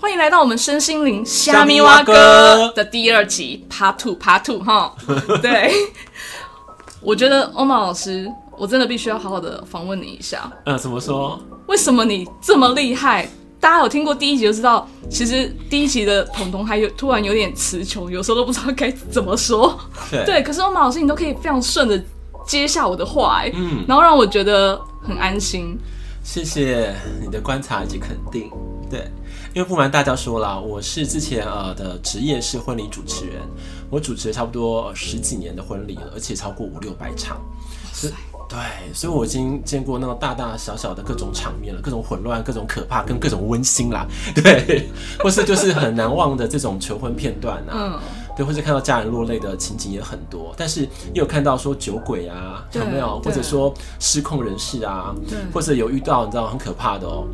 欢迎来到我们身心灵虾米蛙哥的第二集 Part Two Part Two 哈。对，我觉得欧玛老师，我真的必须要好好的访问你一下。呃，怎么说？为什么你这么厉害？大家有听过第一集就知道，其实第一集的彤彤还有突然有点词穷，有时候都不知道该怎么说。对，对，可是欧玛老师，你都可以非常顺的接下我的话，哎，嗯，然后让我觉得很安心。谢谢你的观察以及肯定。对，因为不瞒大家说啦，我是之前呃的职业是婚礼主持人，我主持了差不多十几年的婚礼了，而且超过五六百场。是。对，所以我已经见过那种大大小小的各种场面了，各种混乱，各种可怕，跟各种温馨啦。对，或是就是很难忘的这种求婚片段啊。嗯。对，或是看到家人落泪的情景也很多，但是也有看到说酒鬼啊，有没有？或者说失控人士啊，对，或者有遇到你知道很可怕的哦。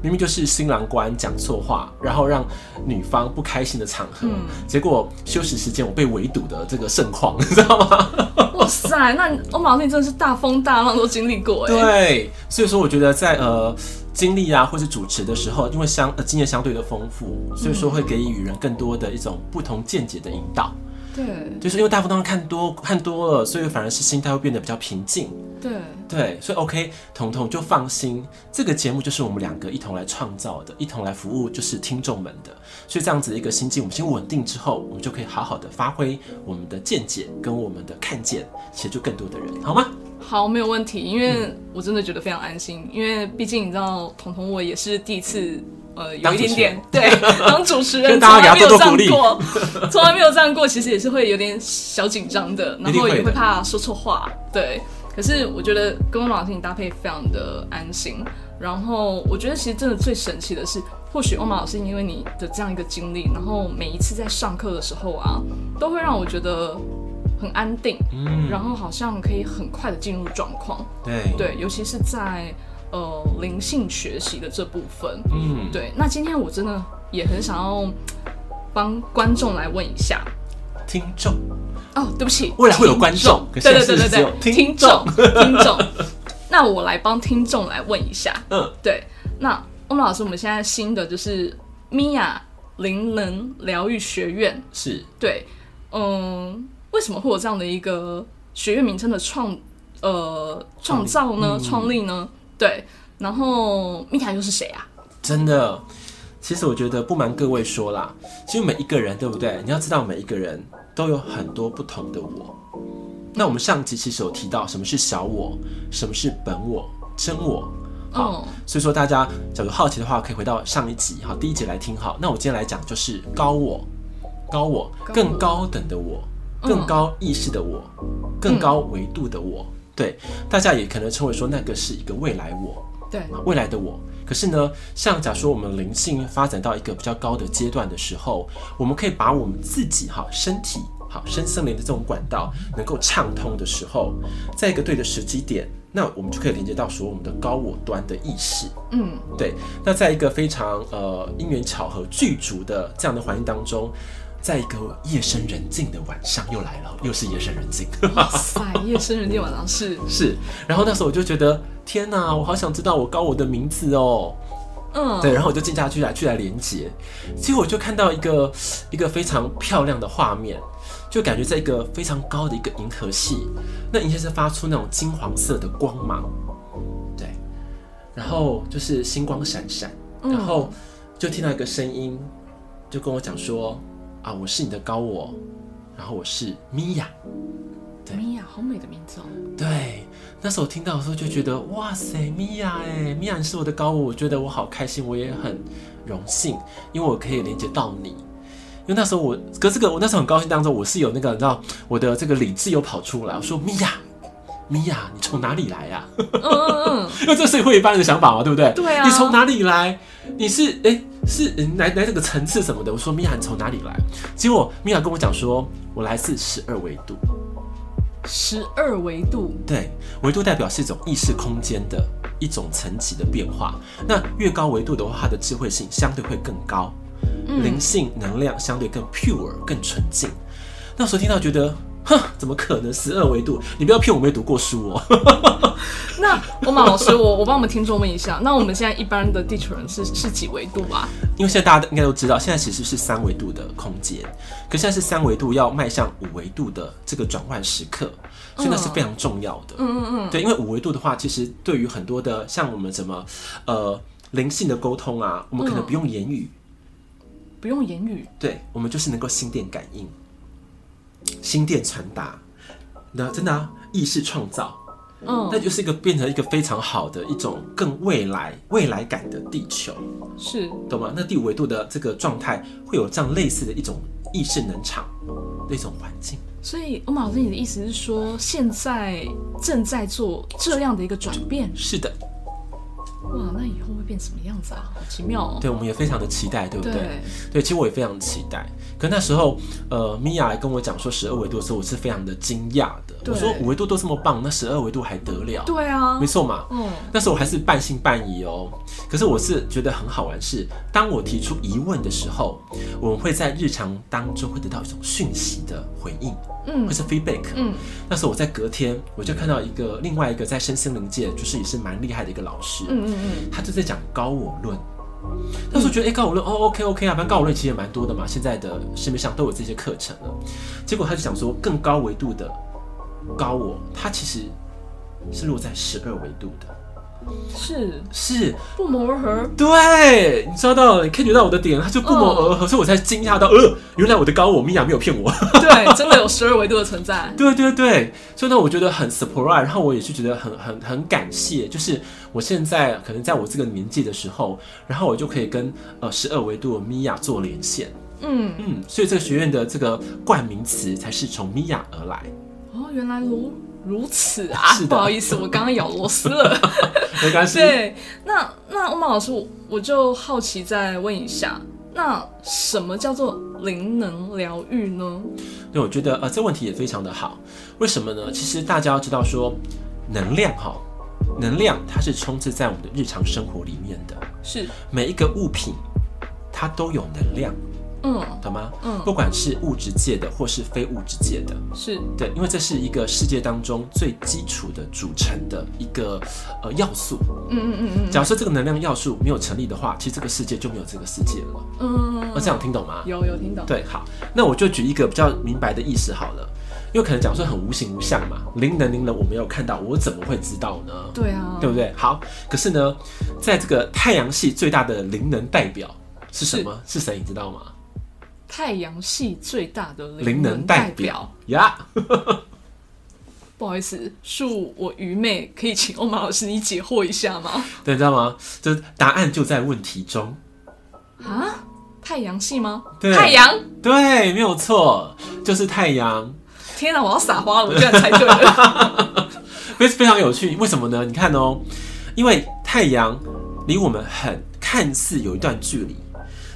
明明就是新郎官讲错话，然后让女方不开心的场合，嗯、结果休息时间我被围堵的这个盛况，你知道吗？哇塞，那欧玛丽真的是大风大浪都经历过哎。对，所以说我觉得在呃经历啊，或是主持的时候，因为相呃经验相对的丰富，所以说会给予人更多的一种不同见解的引导。对，就是因为大风大浪看多看多了，所以反而是心态会变得比较平静。对对，所以 OK，彤彤就放心，这个节目就是我们两个一同来创造的，一同来服务就是听众们的。所以这样子的一个心境，我们先稳定之后，我们就可以好好的发挥我们的见解跟我们的看见，协助更多的人，好吗？好，没有问题，因为我真的觉得非常安心，因为毕竟你知道，彤彤我也是第一次。呃，有一点点对，当主持人从来没有这样过，从来没有这样过，其实也是会有点小紧张的，然后也会怕说错话，对。可是我觉得跟欧玛老师你搭配非常的安心，然后我觉得其实真的最神奇的是，或许欧玛老师因为你的这样一个经历，然后每一次在上课的时候啊，都会让我觉得很安定，嗯，然后好像可以很快的进入状况，对。对，尤其是在。呃，灵性学习的这部分，嗯，对。那今天我真的也很想要帮观众来问一下，听众。哦，对不起，未来会有观众，对对对对对，听众。听众。那我来帮听众来问一下，嗯，对。那欧玛老师，我们现在新的就是米娅灵能疗愈学院，是。对，嗯，为什么会有这样的一个学院名称的创呃创造呢？创立呢？对，然后米塔又是谁啊？真的，其实我觉得不瞒各位说啦，其实每一个人，对不对？你要知道，每一个人都有很多不同的我。那我们上集其实有提到什么是小我，什么是本我、真我。好，嗯、所以说大家假如好奇的话，可以回到上一集，好，第一集来听。好，那我今天来讲就是高我，高我，更高等的我，更高意识的我，更高维度的我。对，大家也可能称为说那个是一个未来我，对，未来的我。可是呢，像假如说我们灵性发展到一个比较高的阶段的时候，我们可以把我们自己哈身体好深森林的这种管道能够畅通的时候，在一个对的时机点，那我们就可以连接到说我们的高我端的意识。嗯，对。那在一个非常呃因缘巧合具足的这样的环境当中。在一个夜深人静的晚上，又来了，又是夜深人静。哇塞，夜深人静晚上是 是。然后那时候我就觉得，天哪，我好想知道我高我的名字哦。嗯，对，然后我就进家去来去来连接，结果我就看到一个一个非常漂亮的画面，就感觉在一个非常高的一个银河系，那银河系发出那种金黄色的光芒，对，然后就是星光闪闪，然后就听到一个声音，就跟我讲说。啊，我是你的高我，然后我是米娅，对，米娅好美的名字哦。对，那时候我听到的时候就觉得，哇塞，米娅哎，米娅是我的高我，我觉得我好开心，我也很荣幸，因为我可以连接到你。因为那时候我，可是这个我那时候很高兴当中，我是有那个你知道，我的这个理智有跑出来，我说米娅，米娅，你从哪里来呀？嗯嗯嗯，因为这是会一般人的想法嘛，对不对？对啊，你从哪里来？你是哎。欸是来来这个层次什么的，我说米娅你从哪里来？结果米娅跟我讲说，我来自十二维度。十二维度，对，维度代表是一种意识空间的一种层级的变化。那越高维度的话，它的智慧性相对会更高，灵、嗯、性能量相对更 pure 更纯净。那时候听到觉得哼，怎么可能十二维度？你不要骗我没读过书哦。那欧马老师，我我帮我们听众问一下，那我们现在一般的地球人是 是几维度啊？因为现在大家应该都知道，现在其实是三维度的空间，可现在是三维度要迈向五维度的这个转换时刻，所以那是非常重要的。嗯嗯嗯。对，因为五维度的话，其实对于很多的像我们怎么呃灵性的沟通啊，我们可能不用言语，不用言语，对，我们就是能够心电感应，心电传达，那真的啊，意识创造。嗯，那就是一个变成一个非常好的一种更未来未来感的地球，是懂吗？那第五维度的这个状态会有这样类似的一种意识能场的一种环境。所以欧玛老师，你的意思是说，现在正在做这样的一个转变？是的。哇，那以后会变什么样子啊？好奇妙哦！对，我们也非常的期待，对不对？对，对，其实我也非常期待。可那时候，呃，米娅来跟我讲说十二维度的时候，我是非常的惊讶的。我说五维度都这么棒，那十二维度还得了？对啊，没错嘛。嗯，那时候我还是半信半疑哦。可是我是觉得很好玩是，是当我提出疑问的时候，我们会在日常当中会得到一种讯息的回应，嗯，或是 feedback。嗯，那时候我在隔天，我就看到一个另外一个在身心灵界，就是也是蛮厉害的一个老师。嗯嗯嗯，他就在讲高我论。那时候觉得，哎、欸，高我论，哦，OK OK 啊，反正高我论其实也蛮多的嘛，现在的市面上都有这些课程了。结果他就想说，更高维度的高我，它其实是落在十二维度的。是。是。不谋而合，对，你抓到了，你可以觉到我的点，他就不谋而合，嗯、所以我才惊讶到，呃，原来我的高我米娅没有骗我，对，真的有十二维度的存在，对对对，所以呢，我觉得很 surprise，然后我也是觉得很很很感谢，就是我现在可能在我这个年纪的时候，然后我就可以跟呃十二维度的米娅做连线，嗯。嗯，所以这个学院的这个冠名词才是从米娅而来，哦，原来如。如此啊，不好意思，我刚刚咬螺丝了，没关系。对，那那欧曼老师，我我就好奇再问一下，那什么叫做灵能疗愈呢？对，我觉得呃，这问题也非常的好。为什么呢？其实大家要知道说，能量哈，能量它是充斥在我们的日常生活里面的，是每一个物品它都有能量。嗯，懂吗？嗯，不管是物质界的或是非物质界的，是对，因为这是一个世界当中最基础的组成的一个呃要素。嗯嗯嗯嗯。假设这个能量要素没有成立的话，其实这个世界就没有这个世界了。嗯，那这样听懂吗？有有听懂。对，好，那我就举一个比较明白的意思好了，因为可能讲说很无形无相嘛，灵能灵能我没有看到，我怎么会知道呢？对啊，对不对？好，可是呢，在这个太阳系最大的灵能代表是什么？是谁？你知道吗？太阳系最大的灵能代表呀，Yeah. 不好意思，恕我愚昧，可以请欧马老师你解惑一下吗？对，你知道吗？这答案就在问题中啊！太阳系吗？对，太阳，对，没有错，就是太阳。天哪，我要撒花了，我居然猜对了，非非常有趣。为什么呢？你看哦，因为太阳离我们很看似有一段距离。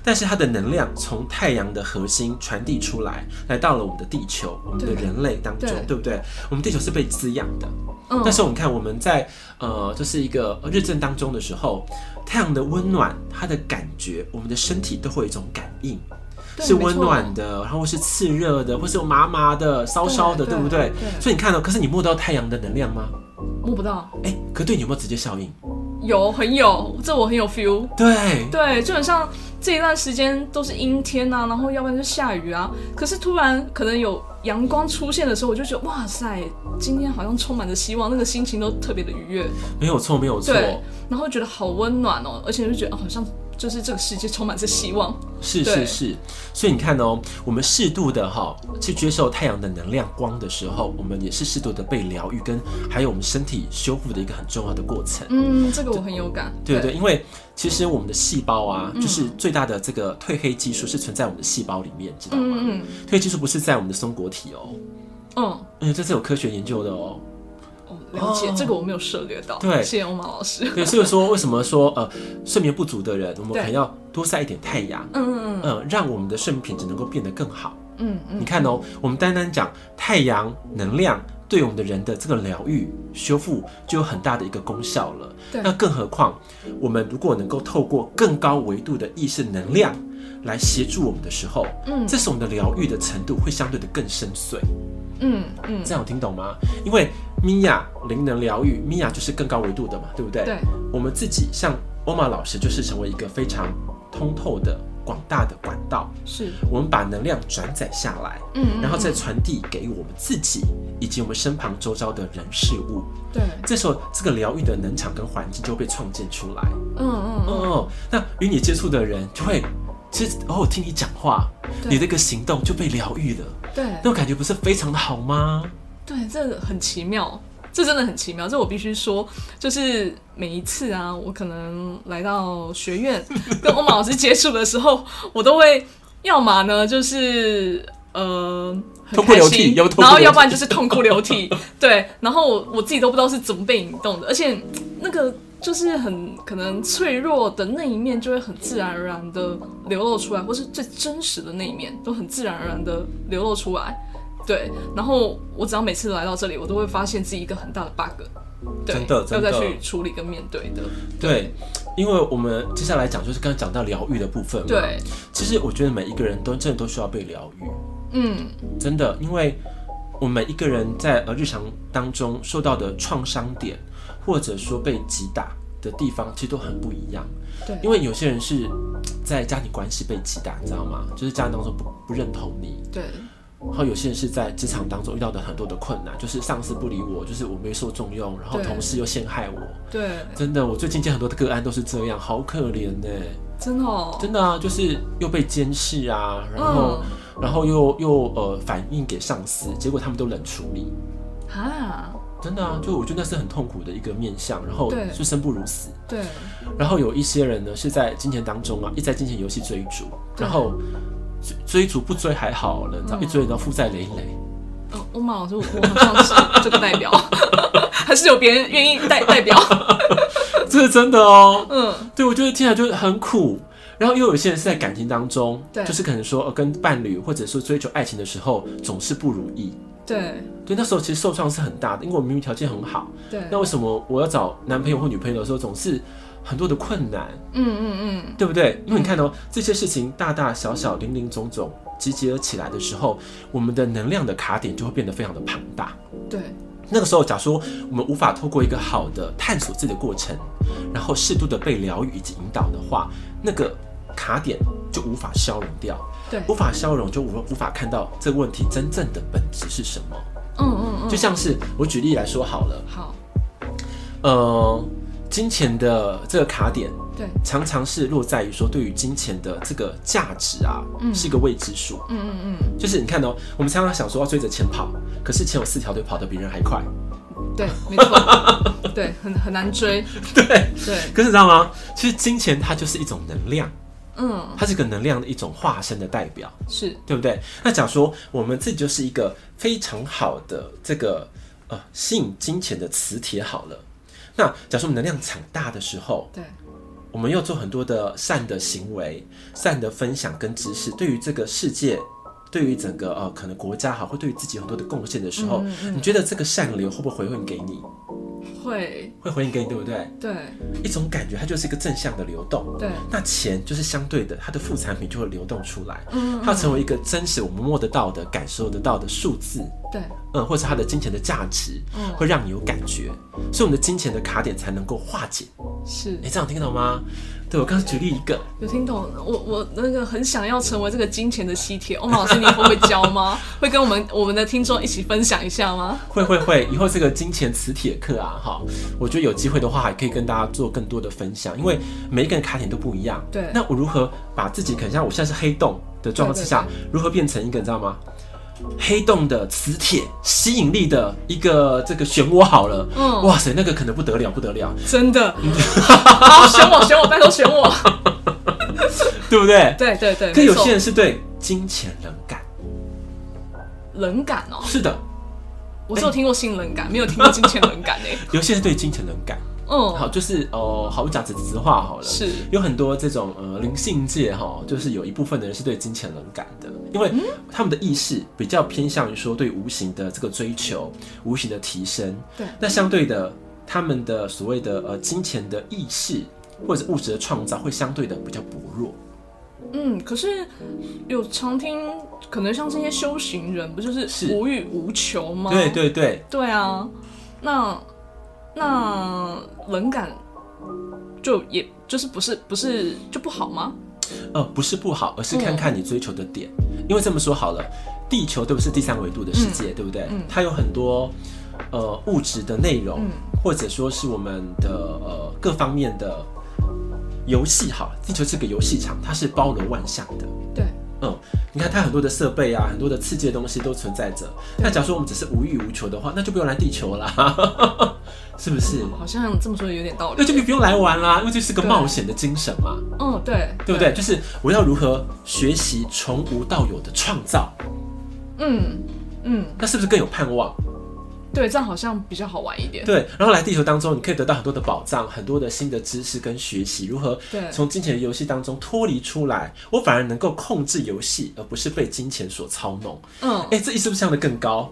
但是它的能量从太阳的核心传递出来，来到了我们的地球，我们的人类当中，对，对不对？我们地球是被滋养的。嗯。但是我们看我们在呃，就是一个日正当中的时候，太阳的温暖，它的感觉，我们的身体都会有一种感应，是温暖的，然后是炽热的，或是有麻麻的、烧烧的，对，对不对？对。所以你看到，可是你摸到太阳的能量吗？摸不到。哎，可对你有没有直接效应？有，很有，这我很有 feel。对对，就很像。这一段时间都是阴天呐、啊，然后要不然就下雨啊。可是突然可能有阳光出现的时候，我就觉得哇塞，今天好像充满着希望，那个心情都特别的愉悦。没有错，没有错。对，然后觉得好温暖哦，而且就觉得好像。就是这个世界充满着希望，是是是，所以你看哦，我们适度的哈去接受太阳的能量光的时候，我们也是适度的被疗愈，跟还有我们身体修复的一个很重要的过程。嗯，这个我很有感。对对，对，因为其实我们的细胞啊，就是最大的这个褪黑激素是存在我们的细胞里面，知道吗？嗯嗯。褪黑激素不是在我们的松果体哦。嗯。嗯，这是有科学研究的哦。了解，这个我没有涉猎到。对，谢谢欧马老师。对，所以说为什么说呃睡眠不足的人，我们可能要多晒一点太阳，嗯嗯嗯，让我们的睡眠品质能够变得更好。嗯嗯，你看哦，我们单单讲太阳能量对我们的人的这个疗愈修复就有很大的一个功效了。对，那更何况我们如果能够透过更高维度的意识能量来协助我们的时候，嗯，这时我们的疗愈的程度会相对的更深邃。嗯嗯，这样有听懂吗？因为米娅灵能疗愈，米娅就是更高维度的嘛，对不对？对。我们自己像欧玛老师，就是成为一个非常通透的。广大的管道，是我们把能量转载下来，嗯，嗯，嗯，然后再传递给我们自己以及我们身旁周遭的人事物。对，这时候这个疗愈的能场跟环境就会被创建出来。嗯嗯嗯，哦，那与你接触的人就会，其实哦，听你讲话，你这个行动就被疗愈了。对，那种感觉不是非常的好吗？对，这个很奇妙。这真的很奇妙，这我必须说，就是每一次啊，我可能来到学院 跟欧玛老师接触的时候，我都会要么呢就是呃很开心，然后要不然就是痛哭流涕，对，然后我我自己都不知道是怎么被引动的，而且那个就是很可能脆弱的那一面就会很自然而然的流露出来，或是最真实的那一面都很自然而然的流露出来。对，然后我只要每次来到这里，我都会发现自己一个很大的 bug，对，真的，真的要再去处理跟面对的。对，对，因为我们接下来讲就是刚刚讲到疗愈的部分嘛。对，其实我觉得每一个人都真的都需要被疗愈。嗯，真的，因为我们每一个人在呃日常当中受到的创伤点，或者说被击打的地方，其实都很不一样。对，因为有些人是在家庭关系被击打，你知道吗？就是家庭当中不不认同你。对。然后有些人是在职场当中遇到的很多的困难，就是上司不理我，就是我没受重用，然后同事又陷害我。对，真的，我最近见很多的个案都是这样，好可怜呢。真的哦，真的啊，就是又被监视啊，然后，嗯、然后又又呃反映给上司，结果他们都冷处理。啊，真的啊，就我觉得那是很痛苦的一个面相，然后就生不如死。对，然后有一些人呢是在金钱当中啊，一直在金钱游戏追逐，然后。追逐不追还好了，你知道、嗯、一追到负债累累。哦，欧玛老师，我好像是这个代表，还是有别人愿意代代表？这是真的哦。嗯，对，我觉得听起来就是很苦。然后又有些人是在感情当中，对，就是可能说跟伴侣或者说追求爱情的时候总是不如意。对，对，那时候其实受创是很大的，因为我明明条件很好，对，那为什么我要找男朋友或女朋友的时候总是？很多的困难，嗯嗯嗯，对不对？因为你看哦，嗯、这些事情大大小小、零零总总集结起来的时候，我们的能量的卡点就会变得非常的庞大。对，那个时候，假说我们无法透过一个好的探索自己的过程，然后适度的被疗愈以及引导的话，那个卡点就无法消融掉。对，无法消融就无无法看到这个问题真正的本质是什么。嗯嗯嗯，就像是我举例来说好了。好，呃。金钱的这个卡点，对，常常是落在于说，对于金钱的这个价值啊，嗯，是一个未知数，嗯嗯嗯，就是你看哦，我们常常想说要追着钱跑，可是钱有四条腿，跑得比人还快，对，没错，对，很很难追，对。对，可是你知道吗？其实金钱它就是一种能量，嗯，它是个能量的一种化身的代表，是。对不对？那假如说我们自己就是一个非常好的这个呃吸引金钱的磁铁，好了。那假设我们能量强大的时候，对，我们要做很多的善的行为、善的分享跟知识，对于这个世界，对于整个呃可能国家好，或对于自己很多的贡献的时候，嗯嗯，你觉得这个善流会不会回馈给你？会，会回应给你，对不对？对，一种感觉，它就是一个正向的流动。对，那钱就是相对的，它的副产品就会流动出来，嗯，它成为一个真实我们摸得到的、感受得到的数字。对，嗯，或者它的金钱的价值，嗯，会让你有感觉，所以我们的金钱的卡点才能够化解。是，你这样听懂吗？对，我刚刚举例一个，有听懂？我我那个很想要成为这个金钱的吸铁，欧玛老师，你以后会教吗？会跟我们我们的听众一起分享一下吗？会会会，以后这个金钱磁铁课啊，哈，我觉得有机会的话，还可以跟大家做更多的分享，因为每一个人卡点都不一样。对，那我如何把自己，可能像我现在是黑洞的状况之下，如何变成一个，你知道吗？黑洞的磁铁吸引力的一个这个漩涡好了，嗯，哇塞，那个可能不得了，不得了，真的，好选我，选我，拜托选我，对不对？对对对。可有些人是对金钱冷感，冷感哦，是的，我只有听过性冷感，没有听过金钱冷感诶。有些人对金钱冷感。嗯，好，就是哦，好，我讲直直话好了，是。有很多这种呃灵性界哈，就是有一部分的人是对金钱冷感的，因为他们的意识比较偏向于说对无形的这个追求，无形的提升。对，那相对的，他们的所谓的呃金钱的意识或者物质的创造会相对的比较薄弱。嗯，可是有常听，可能像这些修行人，不就是。无欲无求吗？对对对，对啊，那那冷感就也就是不是不是就不好吗？呃，不是不好，而是看看你追求的点。嗯、因为这么说好了，地球对不是第三维度的世界，嗯、对不对？嗯、它有很多呃物质的内容，嗯、或者说是我们的呃各方面的。游戏好，地球是个游戏场，它是包罗万象的。对，嗯，你看它很多的设备啊，很多的刺激的东西都存在着。那假如说我们只是无欲无求的话，那就不用来地球啦，是不是？好像这么说有点道理。那就不用来玩啦，因为这是个冒险的精神嘛。嗯，对，对不对？就是我要如何学习从无到有的创造。嗯嗯，那是不是更有盼望？对，这样好像比较好玩一点。对，然后来地球当中，你可以得到很多的宝藏，很多的新的知识跟学习，如何从金钱的游戏当中脱离出来。我反而能够控制游戏，而不是被金钱所操弄。嗯，哎，这意思是不是想得更高？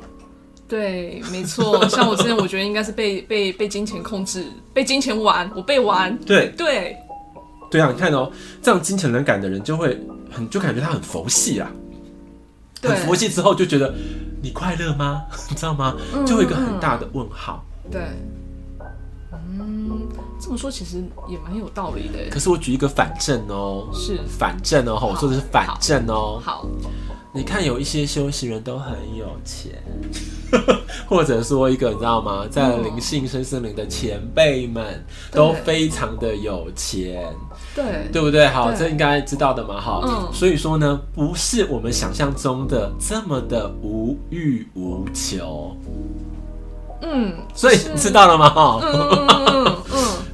对，没错。像我之前，我觉得应该是被被被金钱控制，被金钱玩，我被玩。对对对啊！你看哦，这样金钱能感的人就会很就感觉他很佛系啊，很佛系之后就觉得。你快乐吗？你知道吗？就会有一个很大的问号。嗯嗯、对，嗯，这么说其实也蛮有道理的。可是我举一个反证哦，是反证哦，我说的是反证哦。好，你看有一些修行人都很有钱，或者说一个你知道吗，在灵性深森林的前辈们都非常的有钱。对，对不对？好，这应该知道的嘛，哈。嗯。所以说呢，不是我们想象中的这么的无欲无求。嗯。所以你知道了吗？哈。嗯嗯嗯。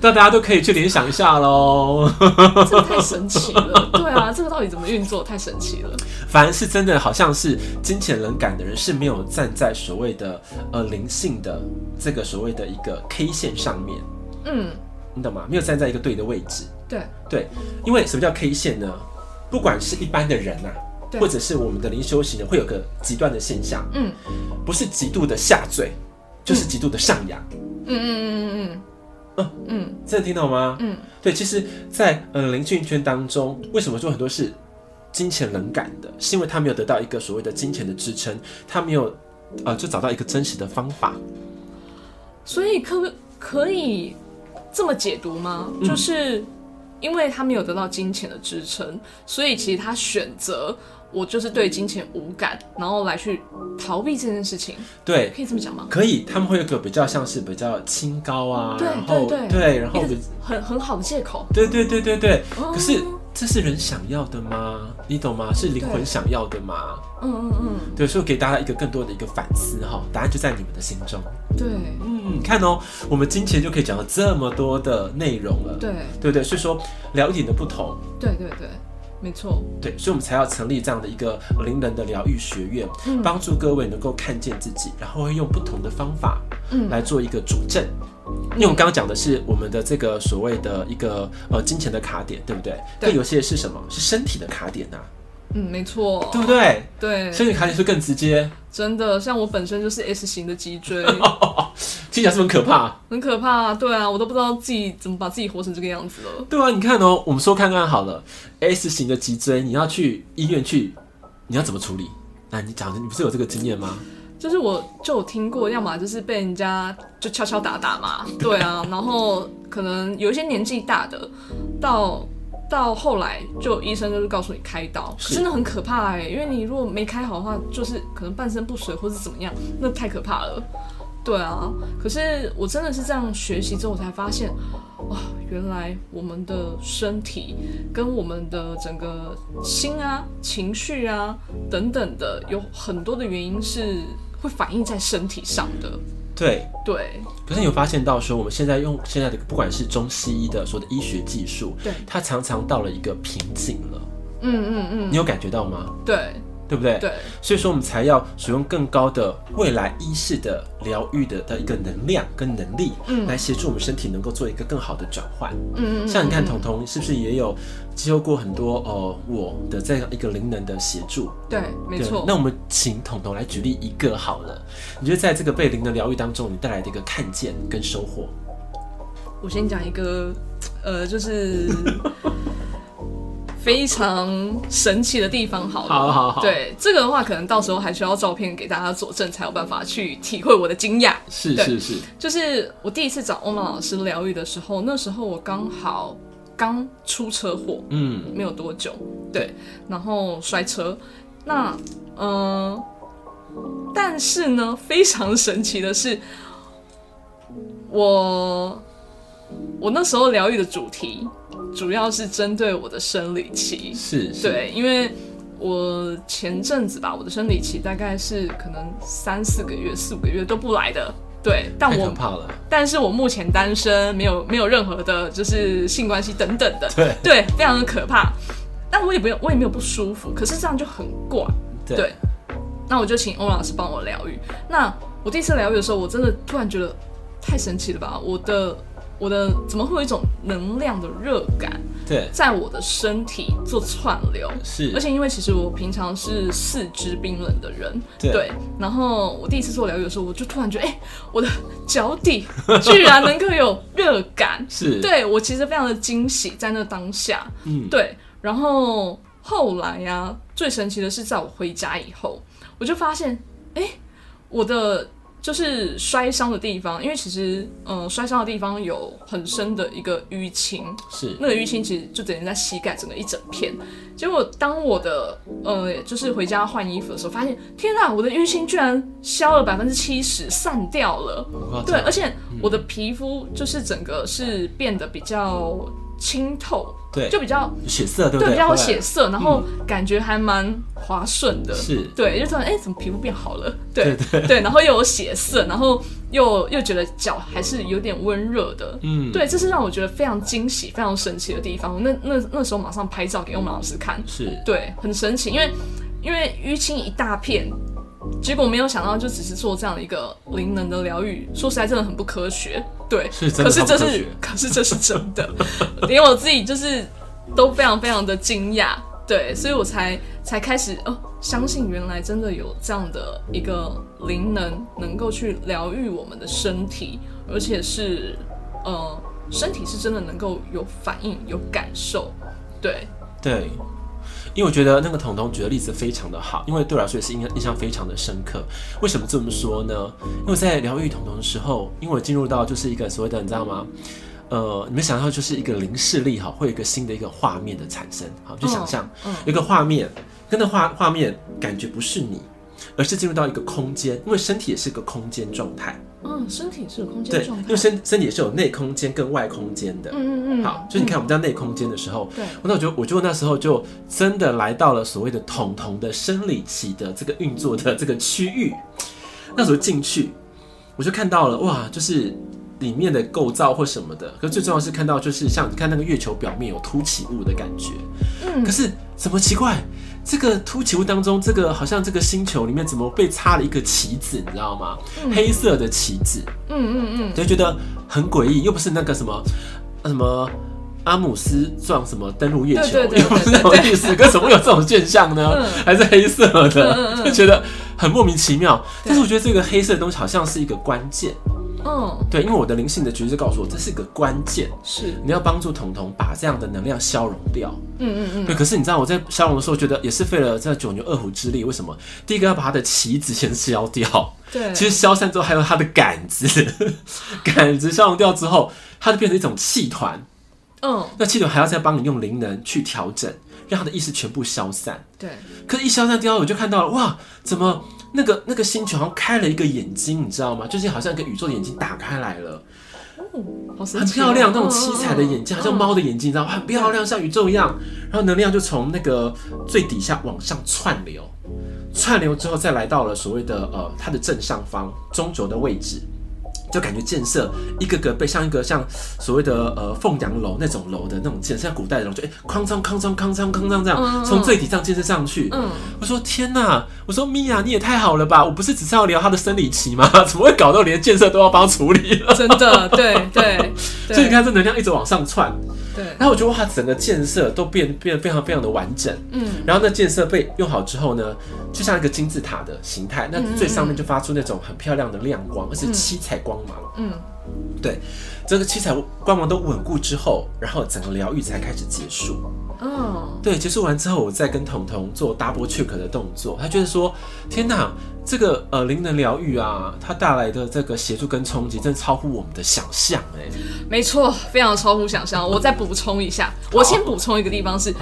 那大家都可以去联想一下喽。这太神奇了。对啊，这个到底怎么运作？太神奇了。反而是真的，好像是金钱冷感的人是没有站在所谓的呃灵性的这个所谓的一个 K 线上面。嗯。你懂吗？没有站在一个对的位置。对对，因为什么叫 K 线呢？不管是一般的人呐、啊，或者是我们的灵修行人，会有个极端的现象，嗯，不是极度的下坠，就是极度的上扬，嗯嗯嗯嗯嗯嗯嗯，真的听懂吗？嗯，对，其实在，在呃灵性圈当中，为什么说很多是金钱冷感的？是因为他没有得到一个所谓的金钱的支撑，他没有呃，就找到一个真实的方法，所以可可以这么解读吗？嗯、就是。因为他没有得到金钱的支撑，所以其实他选择我就是对金钱无感，然后来去逃避这件事情。对，可以这么讲吗？可以，他们会有个比较像是比较清高啊，对然后对然后很很好的借口。对对对对对，哦、可是。这是人想要的吗？你懂吗？是灵魂想要的吗？嗯嗯嗯，对，所以给大家一个更多的一个反思哈，答案就在你们的心中。对，嗯，看哦，我们金钱就可以讲到这么多的内容了。对，对对，所以说聊一点的不同。对对对，没错。对，所以我们才要成立这样的一个灵人的疗愈学院，帮助各位能够看见自己，然后会用不同的方法，嗯，来做一个主证。因为我们刚刚讲的是我们的这个所谓的一个呃金钱的卡点，对不对？但。有些是什么？是身体的卡点啊。嗯，没错。对不对？对。身体卡点是更直接。真的，像我本身就是 S 型的脊椎，听起来是不是很可怕？很可怕，啊对啊，我都不知道自己怎么把自己活成这个样子了。对啊，你看哦，我们说看看好了，S 型的脊椎，你要去医院去，你要怎么处理？那你讲，你不是有这个经验吗？就是我就有听过，要么就是被人家就敲敲打打嘛，对啊，然后可能有一些年纪大的，到到后来就医生就是告诉你开刀，真的很可怕哎，因为你如果没开好的话，就是可能半身不遂或是怎么样，那太可怕了，对啊。可是我真的是这样学习之后，我才发现，哇，原来我们的身体跟我们的整个心啊、情绪啊等等的，有很多的原因是。会反映在身体上的，对对。可是你有发现到说，我们现在用现在的不管是中西医的说的医学技术，对，它常常到了一个瓶颈了。嗯嗯嗯，你有感觉到吗？对。对不对？对，所以说我们才要使用更高的未来意识的疗愈的的一个能量跟能力，嗯，来协助我们身体能够做一个更好的转换。嗯嗯，像你看，彤彤是不是也有接受过很多呃我的这样一个灵能的协助？对，没错。那我们请彤彤来举例一个好了，你觉得在这个被灵的疗愈当中，你带来的一个看见跟收获？我先讲一个，呃，就是。非常神奇的地方。好了，好好好，对这个的话，可能到时候还需要照片给大家佐证，才有办法去体会我的惊讶。是是是，就是我第一次找欧曼老师疗愈的时候，那时候我刚好刚出车祸，嗯，没有多久，对，然后摔车，那嗯、呃，但是呢，非常神奇的是，我。我那时候疗愈的主题，主要是针对我的生理期，是，是，对，因为我前阵子吧，我的生理期大概是可能三四个月、四五个月都不来的，对，但我，怕了，但是我目前单身，没有没有任何的，就是性关系等等的，对，对，非常的可怕，但我也不用，我也没有不舒服，可是这样就很怪，对，对，那我就请欧老师帮我疗愈。那我第一次疗愈的时候，我真的突然觉得太神奇了吧，我的。我的怎么会有一种能量的热感？对，在我的身体做串流，是，而且因为其实我平常是四肢冰冷的人，对，对，然后我第一次做疗愈的时候，我就突然觉得，哎、欸，我的脚底居然能够有热感，是，对，我其实非常的惊喜，在那当下，嗯，对，然后后来呀、啊，最神奇的是，在我回家以后，我就发现，哎、欸，我的。就是摔伤的地方，因为其实，嗯、呃，摔伤的地方有很深的一个淤青，是那个淤青其实就等于在膝盖整个一整片。结果当我的，呃，就是回家换衣服的时候，发现，天哪，我的淤青居然消了百分之七十，散掉了。对，而且我的皮肤就是整个是变得比较清透。对，就比较血色，对不对？对，比较有血色，然后感觉还蛮滑顺的。是，对，就突然哎，怎么皮肤变好了？对对对，对，然后又有血色，然后又又觉得脚还是有点温热的。嗯，对，这是让我觉得非常惊喜、非常神奇的地方。那那那时候马上拍照给我们老师看，是对，很神奇，因为因为淤青一大片。结果没有想到，就只是做这样的一个灵能的疗愈，说实在真的很不科学。对，是可是这是，可是这是真的，连我自己就是都非常非常的惊讶。对，所以我才才开始哦，相信原来真的有这样的一个灵能，能够去疗愈我们的身体，而且是呃，身体是真的能够有反应、有感受。对，对。因为我觉得那个彤彤举的例子非常的好，因为对我来说也是印象印象非常的深刻。为什么这么说呢？因为在疗愈彤彤的时候，因为我进入到就是一个所谓的，你知道吗？呃，你们想象就是一个零视力哈，会有一个新的一个画面的产生，好，就想象一个画面，跟那画画面感觉不是你，而是进入到一个空间，因为身体也是个空间状态。嗯，身体是有空间状态，对，因为身身体是有内空间跟外空间的。嗯嗯嗯。好，所以你看我们在内空间的时候，对，那我就我就那时候就真的来到了所谓的彤彤的生理期的这个运作的这个区域。那时候进去，我就看到了哇，就是里面的构造或什么的。可是最重要是看到就是像你看那个月球表面有凸起物的感觉。嗯。可是怎么奇怪？这个凸起物当中，这个好像这个星球里面怎么被插了一个棋子，你知道吗？嗯、黑色的棋子，嗯嗯嗯，就觉得很诡异，又不是那个什么什么阿姆斯撞什么登陆月球，又不是那种意思，可怎么会有这种现象呢？嗯、还是黑色的，嗯嗯嗯、就觉得很莫名其妙。但是我觉得这个黑色的东西好像是一个关键。嗯，对，因为我的灵性的觉知告诉我，这是一个关键，是你要帮助彤彤把这样的能量消融掉。嗯嗯嗯。对，可是你知道我在消融的时候，觉得也是费了这九牛二虎之力。为什么？第一个要把他的旗子先消掉。对。其实消散之后，还有他的杆子，杆子消融掉之后，它就变成一种气团。嗯。那气团还要再帮你用灵能去调整，让他的意识全部消散。对。可是，一消散掉，我就看到了，哇，怎么？那个那个星球好像开了一个眼睛，你知道吗？就是好像一个宇宙的眼睛打开来了，哦，好，很漂亮，那种七彩的眼睛，好像猫的眼睛，你知道吗？很漂亮，像宇宙一样。然后能量就从那个最底下往上窜流，窜流之后再来到了所谓的呃它的正上方中轴的位置。就感觉建设一个个被像一个像所谓的呃凤阳楼那种楼的那种建设，像古代的楼，就哎哐当哐当哐当哐当这样从最底上建设上去。嗯，我说天哪，我说米娅你也太好了吧！我不是只是要聊他的生理期吗？怎么会搞到连建设都要帮处理了？真的，对 对。所以你看这能量一直往上窜。对。然后我觉得哇，整个建设都变变得非常非常的完整。嗯。然后那建设被用好之后呢，就像一个金字塔的形态，那最上面就发出那种很漂亮的亮光，而且七彩光芒。嗯，对，这个七彩光芒都稳固之后，然后整个疗愈才开始结束。嗯，对，结束完之后，我再跟彤彤做 double check 的动作，他觉得说，天哪！这个呃灵能疗愈啊，它带来的这个协助跟冲击，真的超乎我们的想象哎。没错，非常超乎想象。我再补充一下，我先补充一个地方是，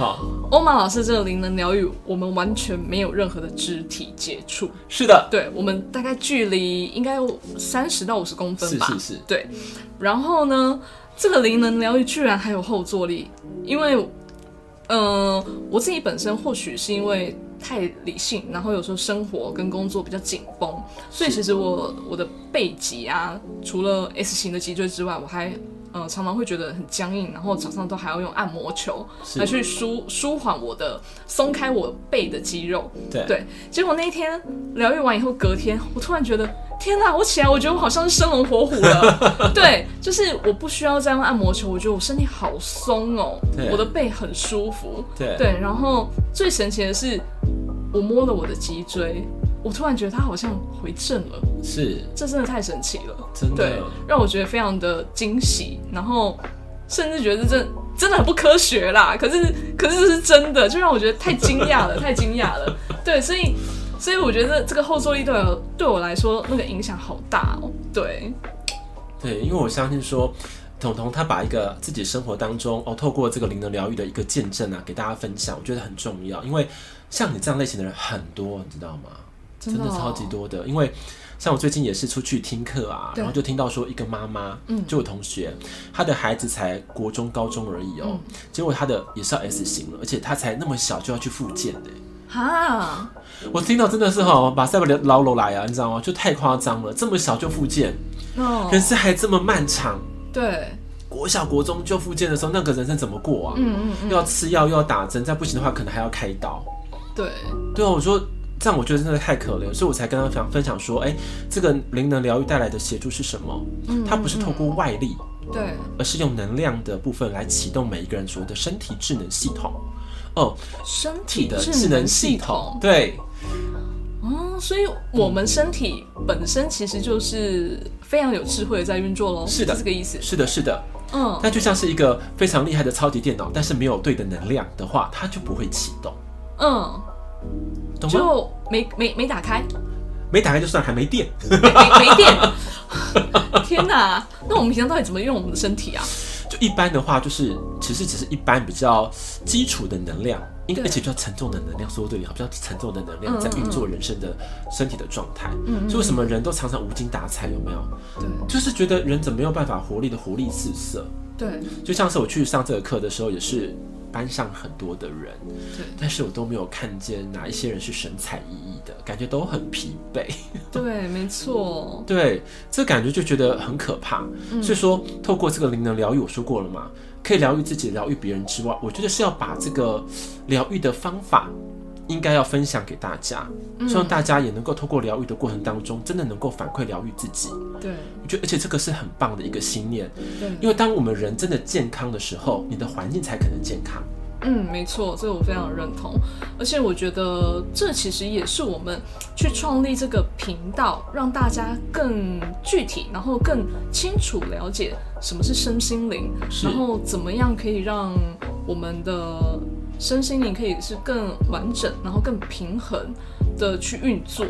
欧玛老师这个灵能疗愈，我们完全没有任何的肢体接触。是的，对，我们大概距离应该有三十到五十公分吧。是是是。对，然后呢，这个灵能疗愈居然还有后坐力，因为，嗯、我自己本身或许是因为。太理性，然后有时候生活跟工作比较紧绷，所以其实我我的背脊啊，除了 S 型的脊椎之外，我还呃常常会觉得很僵硬，然后早上都还要用按摩球来去舒舒缓我的松开我背的肌肉。对对，结果那一天疗愈完以后，隔天我突然觉得天哪，我起来我觉得我好像是生龙活虎了。对，就是我不需要再用按摩球，我觉得我身体好松哦，我的背很舒服。对对，然后最神奇的是。我摸了我的脊椎，我突然觉得他好像回正了，是，这真的太神奇了，真的，对，让我觉得非常的惊喜，然后甚至觉得这真真的很不科学啦，可是可是这是真的，就让我觉得太惊讶了，太惊讶了，对，所以所以我觉得这个后坐力对我对我来说那个影响好大哦，对，对，因为我相信说。彤彤他把一个自己生活当中哦，透过这个灵能疗愈的一个见证啊，给大家分享，我觉得很重要。因为像你这样类型的人很多，你知道吗？真的，超级多的。因为像我最近也是出去听课啊，然后就听到说一个妈妈，嗯，就我同学，他的孩子才国中高中而已哦，嗯、结果他的也是要 S 型了，而且他才那么小就要去复健的。哈，我听到真的是哈，把塞不了捞楼来啊，你知道吗？就太夸张了，这么小就复健，哦，人生还这么漫长。对，国小国中就复健的时候，那个人生怎么过啊？嗯嗯，嗯又要吃药，又要打针，再不行的话，可能还要开刀。对，对啊，我说这样，我觉得真的太可怜，所以我才跟他分分享说，哎、欸，这个灵能疗愈带来的协助是什么？嗯，它不是透过外力，对，而是用能量的部分来启动每一个人所谓的身体智能系统。哦，身体的智能系统，对。哦，所以我们身体本身其实就是非常有智慧的在运作喽，是的，是这个意思，是的，是的，嗯，它就像是一个非常厉害的超级电脑，但是没有对的能量的话，它就不会启动，嗯，懂吗？就没没没打开，没打开就算还没电，没没电，天哪，那我们平常到底怎么用我们的身体啊？就一般的话，就是其实只是一般比较基础的能量。应该而且比较沉重的能量，说对你好，比较沉重的能量在运作人生的身体的状态。嗯，所以为什么人都常常无精打采？有没有？对，就是觉得人怎么没有办法活力的活力四射？对，就像是我去上这个课的时候，也是班上很多的人，对，但是我都没有看见哪一些人是神采奕奕的，感觉都很疲惫。对，没错。对，这感觉就觉得很可怕。所以说，透过这个灵能疗愈，我说过了嘛。可以疗愈自己、疗愈别人之外，我觉得是要把这个疗愈的方法，应该要分享给大家，希望大家也能够透过疗愈的过程当中，真的能够反馈疗愈自己。对，我觉得而且这个是很棒的一个信念。对，因为当我们人真的健康的时候，你的环境才可能健康。嗯，没错，这个我非常认同。而且我觉得这其实也是我们去创立这个频道，让大家更具体，然后更清楚了解什么是身心灵，然后怎么样可以让我们的身心灵可以是更完整，然后更平衡的去运作。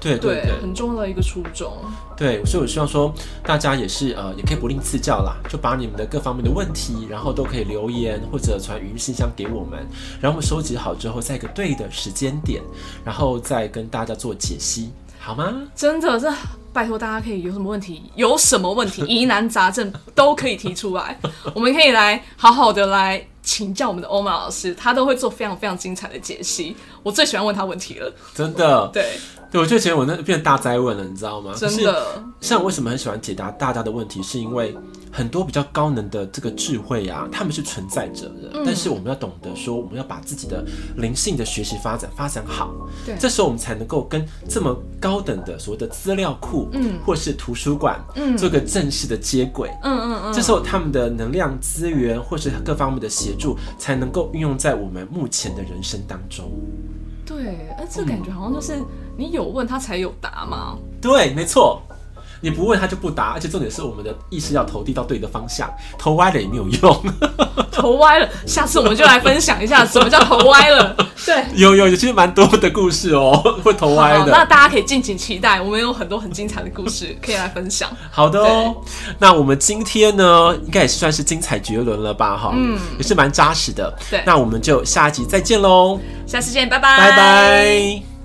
对对很重要的一个初衷。对，所以我希望说，大家也是呃，也可以不吝赐教啦，就把你们的各方面的问题，然后都可以留言或者传语音信箱给我们，然后我们收集好之后，在一个对的时间点，然后再跟大家做解析，好吗？真的，这拜托大家可以有什么问题，有什么问题，疑难杂症都可以提出来，我们可以来好好的来请教我们的欧玛老师，他都会做非常非常精彩的解析。我最喜欢问他问题了，真的，对。对，我就觉得我那变成大灾问了，你知道吗？真的。像我为什么很喜欢解答大家的问题，是因为很多比较高能的这个智慧啊，他们是存在着的。嗯。但是我们要懂得说，我们要把自己的灵性的学习发展发展好。对。这时候我们才能够跟这么高等的所谓的资料库，嗯，或是图书馆，嗯，做个正式的接轨。嗯嗯嗯。这时候他们的能量资源或是各方面的协助，才能够运用在我们目前的人生当中。对，而，这感觉好像就是你有问他才有答嘛。对，没错。你不问他就不答，而且重点是我们的意识要投递到对的方向，投歪了也没有用。投歪了，下次我们就来分享一下什么叫投歪了。对，有有有，其实蛮多的故事哦，会投歪的。那大家可以敬请期待，我们有很多很精彩的故事可以来分享。好的哦，那我们今天呢，应该也是算是精彩绝伦了吧？哈，嗯，也是蛮扎实的。对，那我们就下一集再见喽，下次见，拜拜，拜拜。